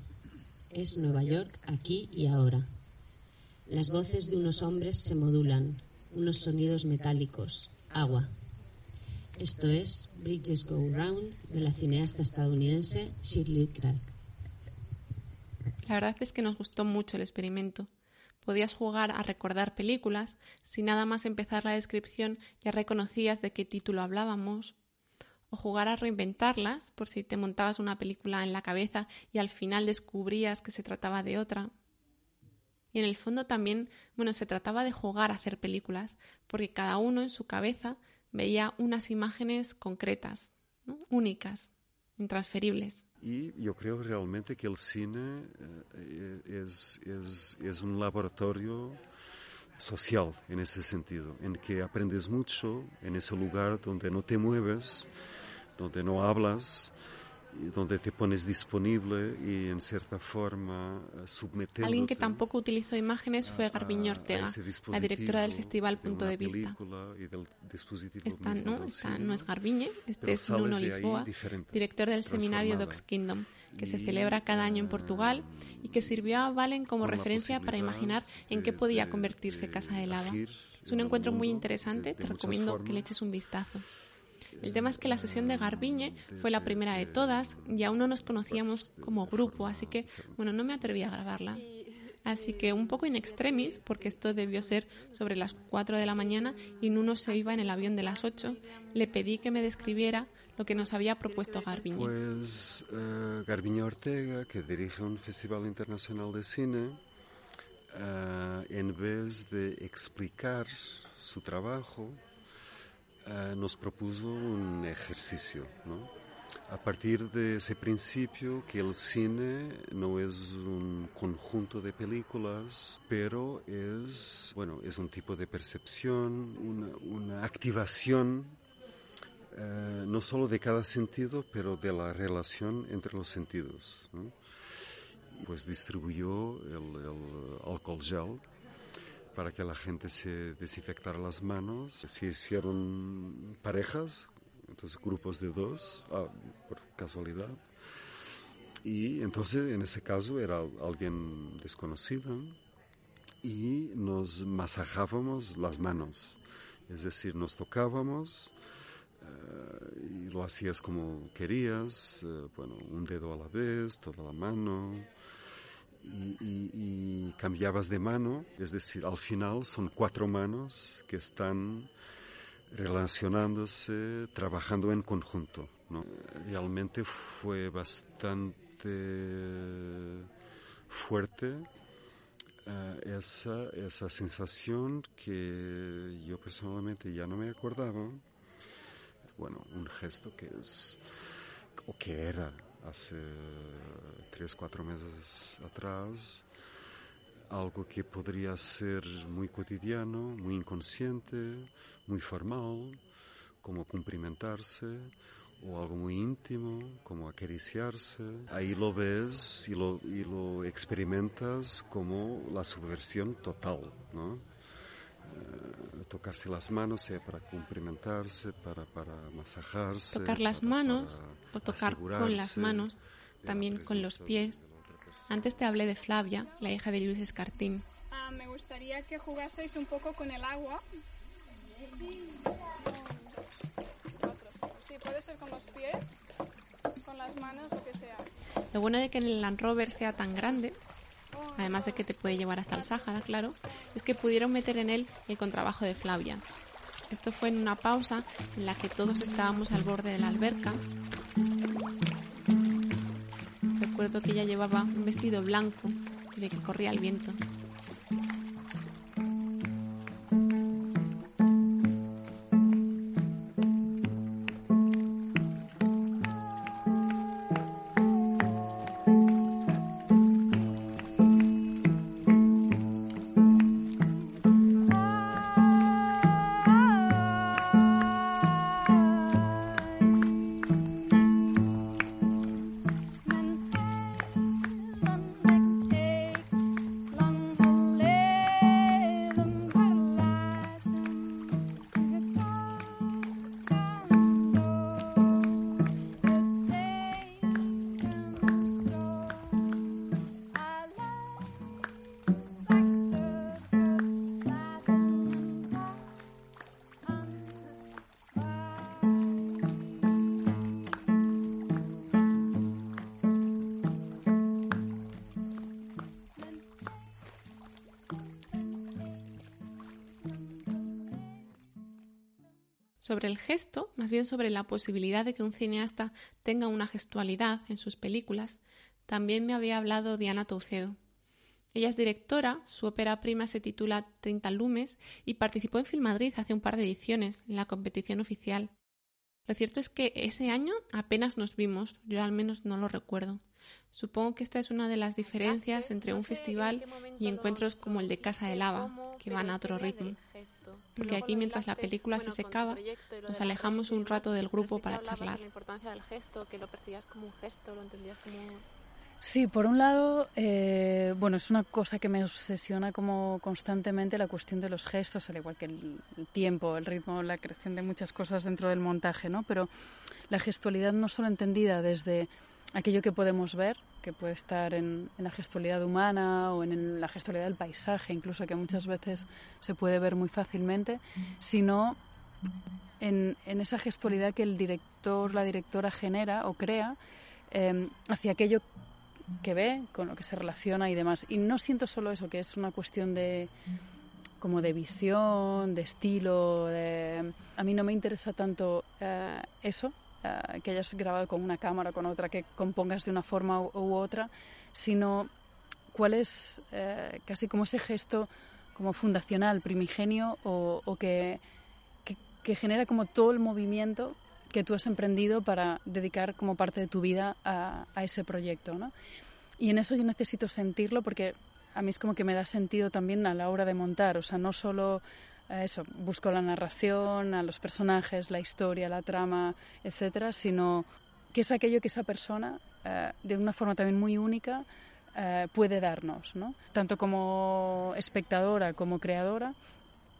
Es Nueva York aquí y ahora. Las voces de unos hombres se modulan, unos sonidos metálicos, agua. Esto es Bridges Go Round de la cineasta estadounidense Shirley Clark. La verdad es que nos gustó mucho el experimento. Podías jugar a recordar películas, sin nada más empezar la descripción ya reconocías de qué título hablábamos, o jugar a reinventarlas por si te montabas una película en la cabeza y al final descubrías que se trataba de otra. Y en el fondo también, bueno, se trataba de jugar a hacer películas, porque cada uno en su cabeza veía unas imágenes concretas, ¿no? únicas, intransferibles. E eu creio realmente que o cine eh, é um laboratório social nesse sentido, em que aprendes muito nesse lugar onde não te mueves, onde não hablas, y donde te pones disponible y en cierta forma eh, Alguien que tampoco utilizó imágenes fue Garbiño Ortega, la directora del festival Punto una de Vista. película y del dispositivo Esta no, esta no es Garbiñe, este es de ahí Lisboa, director del seminario. Docs Kingdom. que se celebra cada año en Portugal y que sirvió a Valen como referencia para imaginar en qué podía convertirse Casa de Lava. Es un encuentro muy interesante, te recomiendo que le eches un vistazo. El tema es que la sesión de Garbiñe fue la primera de todas y aún no nos conocíamos como grupo, así que, bueno, no me atreví a grabarla. Así que un poco in extremis, porque esto debió ser sobre las 4 de la mañana y Nuno se iba en el avión de las 8, le pedí que me describiera lo que nos había propuesto Garbiñe. Pues uh, Garbiñe Ortega, que dirige un festival internacional de cine, uh, en vez de explicar su trabajo, uh, nos propuso un ejercicio, ¿no? a partir de ese principio que el cine no es un conjunto de películas, pero es, bueno, es un tipo de percepción, una, activación eh, no solo de cada sentido, pero de la relación entre los sentidos. ¿no? Pues distribuyó el alcohol gel para que la gente se desinfectara las manos. Se hicieron parejas entonces grupos de dos, ah, por casualidad. Y entonces en ese caso era alguien desconocido y nos masajábamos las manos, es decir, nos tocábamos uh, y lo hacías como querías, uh, bueno, un dedo a la vez, toda la mano. Y, y, cambiabas de mano, es decir, al final son cuatro manos que están relacionándose, trabajando en conjunto. ¿no? Realmente fue bastante fuerte uh, esa, esa sensación que yo personalmente ya no me acordaba. Bueno, un gesto que es, o que era hace tres, cuatro meses atrás, algo que podría ser muy cotidiano, muy inconsciente, muy formal, como cumprimentarse, o algo muy íntimo, como acariciarse. Ahí lo ves y lo, y lo experimentas como la subversión total, ¿no? Eh, tocarse las manos, sea para cumplimentarse, para, para masajarse. Tocar las manos o tocar con las manos, también con los pies. Antes te hablé de Flavia, la hija de Luis Escartín. Ah, me gustaría que jugaseis un poco con el agua Sí, puede ser con los pies, con las manos, lo que sea. Lo bueno de que el Land Rover sea tan grande, además de que te puede llevar hasta el Sáhara, claro, es que pudieron meter en él el contrabajo de Flavia. Esto fue en una pausa en la que todos estábamos al borde de la alberca. Recuerdo que ella llevaba un vestido blanco de que corría el viento. Sobre el gesto, más bien sobre la posibilidad de que un cineasta tenga una gestualidad en sus películas, también me había hablado Diana Toucedo. Ella es directora, su ópera prima se titula 30 Lumes y participó en Filmadrid hace un par de ediciones en la competición oficial. Lo cierto es que ese año apenas nos vimos, yo al menos no lo recuerdo. Supongo que esta es una de las diferencias entre un festival y encuentros como el de Casa de Lava, que van a otro ritmo. Porque aquí, mientras la película se secaba, nos alejamos un rato del grupo para charlar. Sí, por un lado, eh, bueno, es una cosa que me obsesiona como constantemente la cuestión de los gestos, al igual que el, tiempo, el ritmo, la creación de muchas cosas dentro del montaje, ¿no? Pero la gestualidad no solo entendida desde aquello que podemos ver, que puede estar en, la gestualidad humana o en, la gestualidad del paisaje, incluso que muchas veces se puede ver muy fácilmente, sino en, esa gestualidad que el director, la directora genera o crea em, hacia aquello que ve, con lo que se relaciona y demás. Y no siento solo eso, que es una cuestión de como de visión, de estilo, de... a mí no me interesa tanto eh, eso, eh, que hayas grabado con una cámara o con otra, que compongas de una forma u, otra, sino cuál es eh, casi como ese gesto como fundacional, primigenio o, que, que, genera como todo el movimiento que tú has emprendido para dedicar como parte de tu vida a, a ese proyecto. ¿no? Y en eso yo necesito sentirlo porque a mí es como que me da sentido también a la hora de montar, o sea, no solo eso, busco la narración, a los personajes, la historia, la trama, etcétera, sino que es aquello que esa persona, eh, de una forma también muy única, eh, puede darnos, ¿no? Tanto como espectadora como creadora,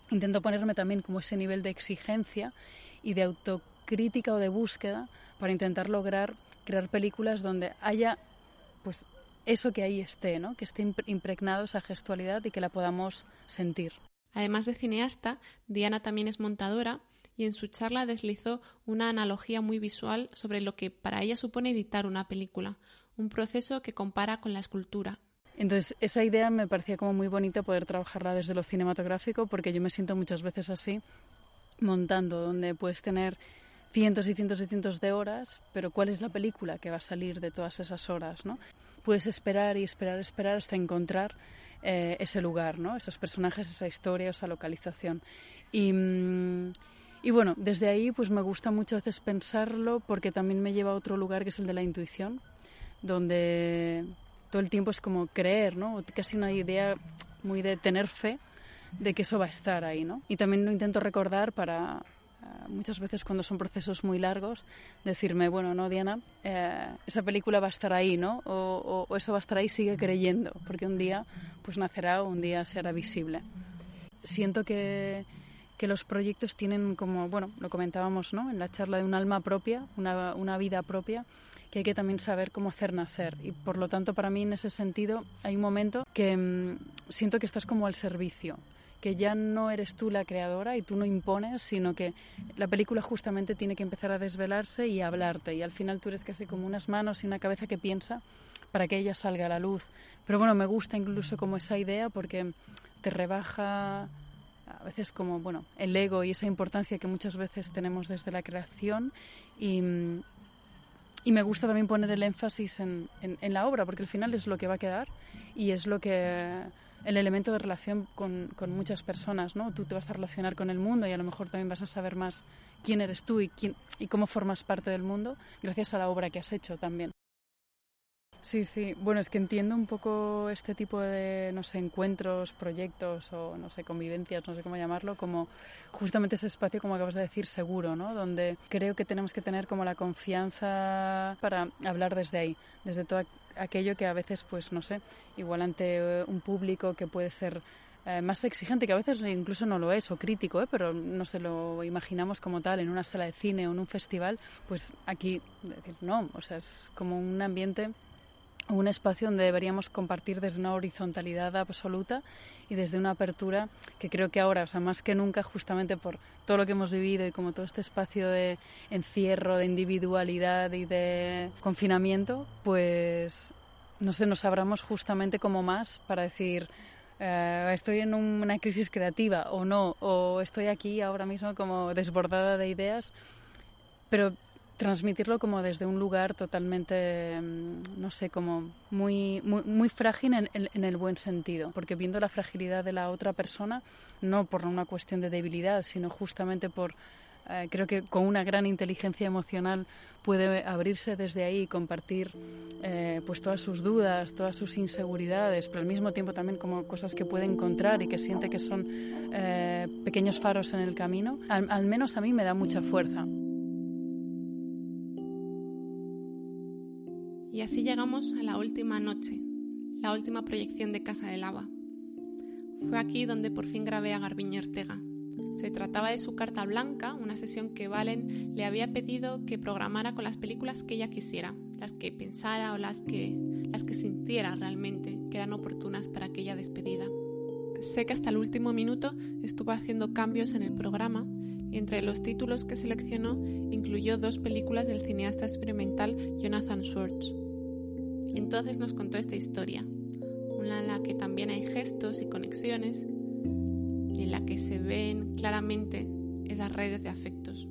intento ponerme también como ese nivel de exigencia y de autocrítica o de búsqueda para intentar lograr crear películas donde haya pues eso que ahí esté, ¿no? que esté impregnado esa gestualidad y que la podamos sentir. Además de cineasta, Diana también es montadora y en su charla deslizó una analogía muy visual sobre lo que para ella supone editar una película, un proceso que compara con la escultura. Entonces, esa idea me parecía como muy bonita poder trabajarla desde lo cinematográfico porque yo me siento muchas veces así, montando, donde puedes tener cientos y cientos y cientos de horas, pero ¿cuál es la película que va a salir de todas esas horas? ¿no? puedes esperar y esperar, esperar hasta encontrar eh, ese lugar, ¿no? esos personajes, esa historia, esa localización. Y, mm, bueno, desde ahí pues me gusta mucho a veces pensarlo porque también me lleva a otro lugar que es el de la intuición, donde todo el tiempo es como creer, ¿no? casi una idea muy de tener fe de que eso va a estar ahí, ¿no? Y también lo intento recordar para, muchas veces cuando son procesos muy largos, decirme, bueno, no, Diana, eh, esa película va a estar ahí, ¿no? O, eso va a estar ahí, sigue creyendo, porque un día pues nacerá o un día será visible. Siento que, que los proyectos tienen como, bueno, lo comentábamos, ¿no? En la charla de un alma propia, una, una vida propia, que hay que también saber cómo hacer nacer. Y por lo tanto, para mí en ese sentido hay un momento que mm, siento que estás como al servicio que ya no eres tú la creadora y tú no impones, sino que la película justamente tiene que empezar a desvelarse y a hablarte. Y al final tú eres casi como unas manos y una cabeza que piensa para que ella salga a la luz. Pero bueno, me gusta incluso como esa idea porque te rebaja a veces como bueno el ego y esa importancia que muchas veces tenemos desde la creación y, y me gusta también poner el énfasis en, en, la obra porque al final es lo que va a quedar y es lo que el elemento de relación con, con, muchas personas, ¿no? Tú te vas a relacionar con el mundo y a lo mejor también vas a saber más quién eres tú y, quién, y cómo formas parte del mundo gracias a la obra que has hecho también. Sí, sí. Bueno, es que entiendo un poco este tipo de, no sé, encuentros, proyectos o, no sé, convivencias, no sé cómo llamarlo, como justamente ese espacio, como acabas de decir, seguro, ¿no? Donde creo que tenemos que tener como la confianza para hablar desde ahí, desde todo aquello que a veces, pues, no sé, igual ante eh, un público que puede ser eh, más exigente, que a veces incluso no lo es, o crítico, ¿eh? pero no se lo imaginamos como tal en una sala de cine o en un festival, pues aquí, no, o sea, es como un ambiente un espacio donde deberíamos compartir desde una horizontalidad absoluta y desde una apertura que creo que ahora, o sea, más que nunca, justamente por todo lo que hemos vivido y como todo este espacio de encierro, de individualidad y de confinamiento, pues no sé, nos abramos justamente como más para decir, eh, estoy en una crisis creativa o no, o estoy aquí ahora mismo como desbordada de ideas, pero transmitirlo como desde un lugar totalmente, mm, no sé, como muy, muy, muy frágil en, el buen sentido, porque viendo la fragilidad de la otra persona, no por una cuestión de debilidad, sino justamente por, eh, creo que con una gran inteligencia emocional puede abrirse desde ahí y compartir eh, pues todas sus dudas, todas sus inseguridades, pero al mismo tiempo también como cosas que puede encontrar y que siente que son eh, pequeños faros en el camino, al menos a mí me da mucha fuerza. Y así llegamos a la última noche, la última proyección de Casa de Lava. Fue aquí donde por fin grabé a Garbiño Ortega. Se trataba de su carta blanca, una sesión que Valen le había pedido que programara con las películas que ella quisiera, las que pensara o las que, las que sintiera realmente que eran oportunas para aquella despedida. Sé que hasta el último minuto estuvo haciendo cambios en el programa y entre los títulos que seleccionó incluyó dos películas del cineasta experimental Jonathan Swartz. Entonces nos contó esta historia, una en la que también hay gestos y conexiones y en la que se ven claramente esas redes de afectos.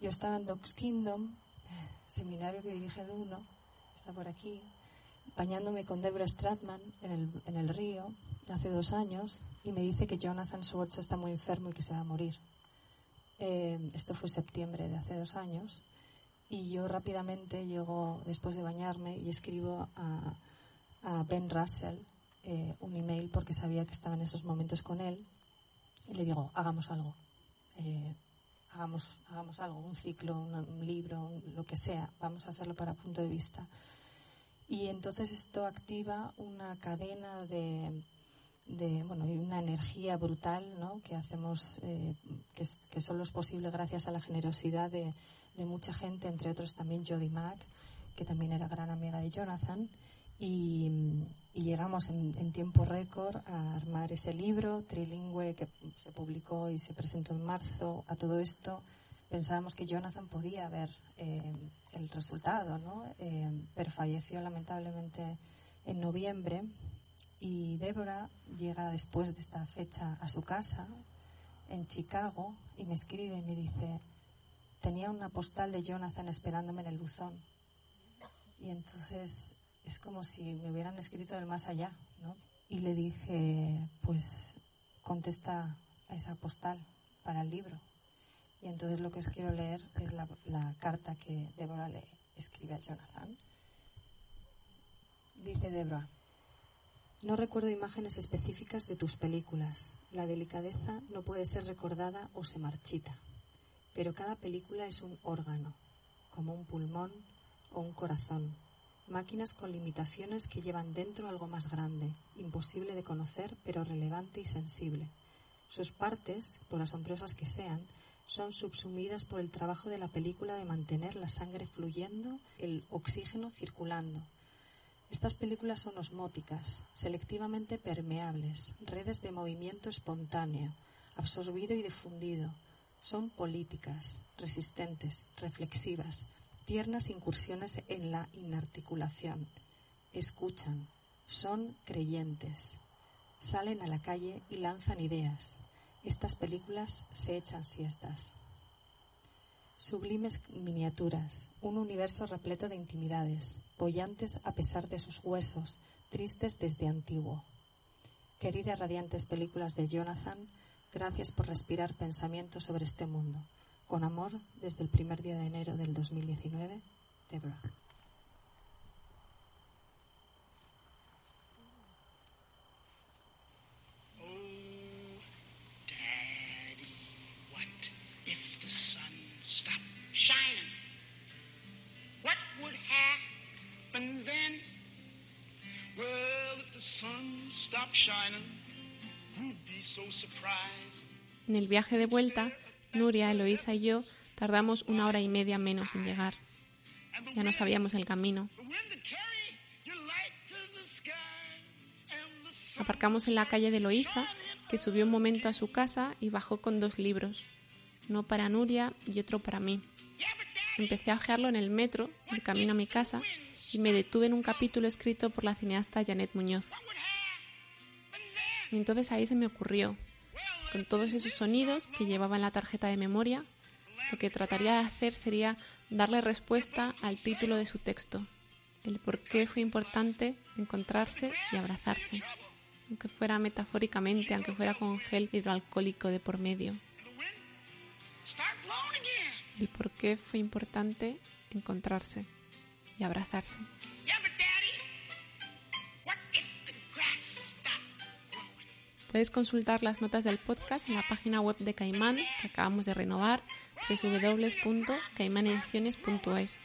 Yo estaba en Dogs Kingdom, seminario que dirige el uno, está por aquí, bañándome con Deborah Stratman en el, en el río hace dos años y me dice que Jonathan Swartz está muy enfermo y que se va a morir. Eh, esto fue septiembre de hace dos años y yo rápidamente llego después de bañarme y escribo a, a Ben Russell eh, un email porque sabía que estaba en esos momentos con él y le digo, hagamos algo. Eh, hagamos, hagamos algo, un ciclo, un, libro, lo que sea, vamos a hacerlo para punto de vista. Y entonces esto activa una cadena de, de bueno, y una energía brutal, ¿no? Que hacemos, eh, que, que, solo es posible gracias a la generosidad de, de mucha gente, entre otros también Jody Mack, que también era gran amiga de Jonathan. Y, y llegamos en, en tiempo récord a armar ese libro trilingüe que se publicó y se presentó en marzo. A todo esto pensábamos que Jonathan podía ver eh, el resultado, ¿no? Eh, pero falleció lamentablemente en noviembre y Débora llega después de esta fecha a su casa en Chicago y me escribe y me dice, tenía una postal de Jonathan esperándome en el buzón. Y entonces es como si me hubieran escrito del más allá, ¿no? Y le dije, pues contesta a esa postal para el libro. Y entonces lo que os quiero leer es la, carta que Débora le escribe a Jonathan. Dice Débora, no recuerdo imágenes específicas de tus películas. La delicadeza no puede ser recordada o se marchita. Pero cada película es un órgano, como un pulmón o un corazón, máquinas con limitaciones que llevan dentro algo más grande, imposible de conocer, pero relevante y sensible. Sus partes, por asombrosas que sean, son subsumidas por el trabajo de la película de mantener la sangre fluyendo, el oxígeno circulando. Estas películas son osmóticas, selectivamente permeables, redes de movimiento espontáneo, absorbido y difundido. Son políticas, resistentes, reflexivas, tiernas incursiones en la inarticulación. Escuchan, son creyentes. Salen a la calle y lanzan ideas. Estas películas se echan siestas. Sublimes miniaturas, un universo repleto de intimidades, bollantes a pesar de sus huesos, tristes desde antiguo. Queridas radiantes películas de Jonathan, gracias por respirar pensamientos sobre este mundo. Con amor, desde el primer día de enero del 2019, Deborah. En el viaje de vuelta, Nuria, Eloísa y yo tardamos una hora y media menos en llegar. Ya no sabíamos el camino. Aparcamos en la calle de Eloísa, que subió un momento a su casa y bajó con dos libros, uno para Nuria y otro para mí. Empecé a ojearlo en el metro, de camino a mi casa, y me detuve en un capítulo escrito por la cineasta Janet Muñoz. Y entonces ahí se me ocurrió, con todos esos sonidos que llevaba en la tarjeta de memoria, lo que trataría de hacer sería darle respuesta al título de su texto, el por qué fue importante encontrarse y abrazarse, aunque fuera metafóricamente, aunque fuera con gel hidroalcohólico de por medio. El por qué fue importante encontrarse y abrazarse. Puedes consultar las notas del podcast en la página web de Caimán, que acabamos de renovar, www.caimanediciones.es.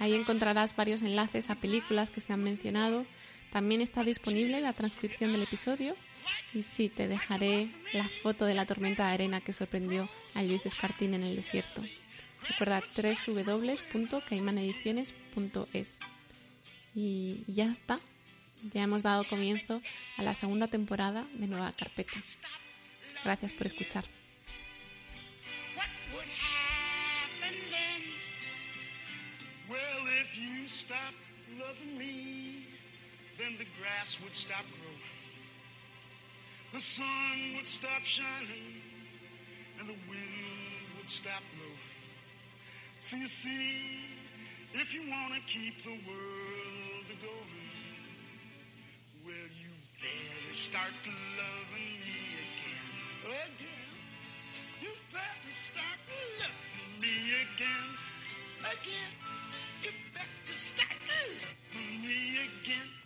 Ahí encontrarás varios enlaces a películas que se han mencionado, También está disponible la transcripción del episodio y sí, te dejaré la foto de la tormenta de arena que sorprendió a Luis Escartín en el desierto. Recuerda www.caimanediciones.es. Y ya está. Ya hemos dado comienzo a la segunda temporada de Nueva Carpeta. Gracias por escuchar. So you see, if you want keep the world You start loving me again. Again. You better start loving me again. Again. You better start loving me again.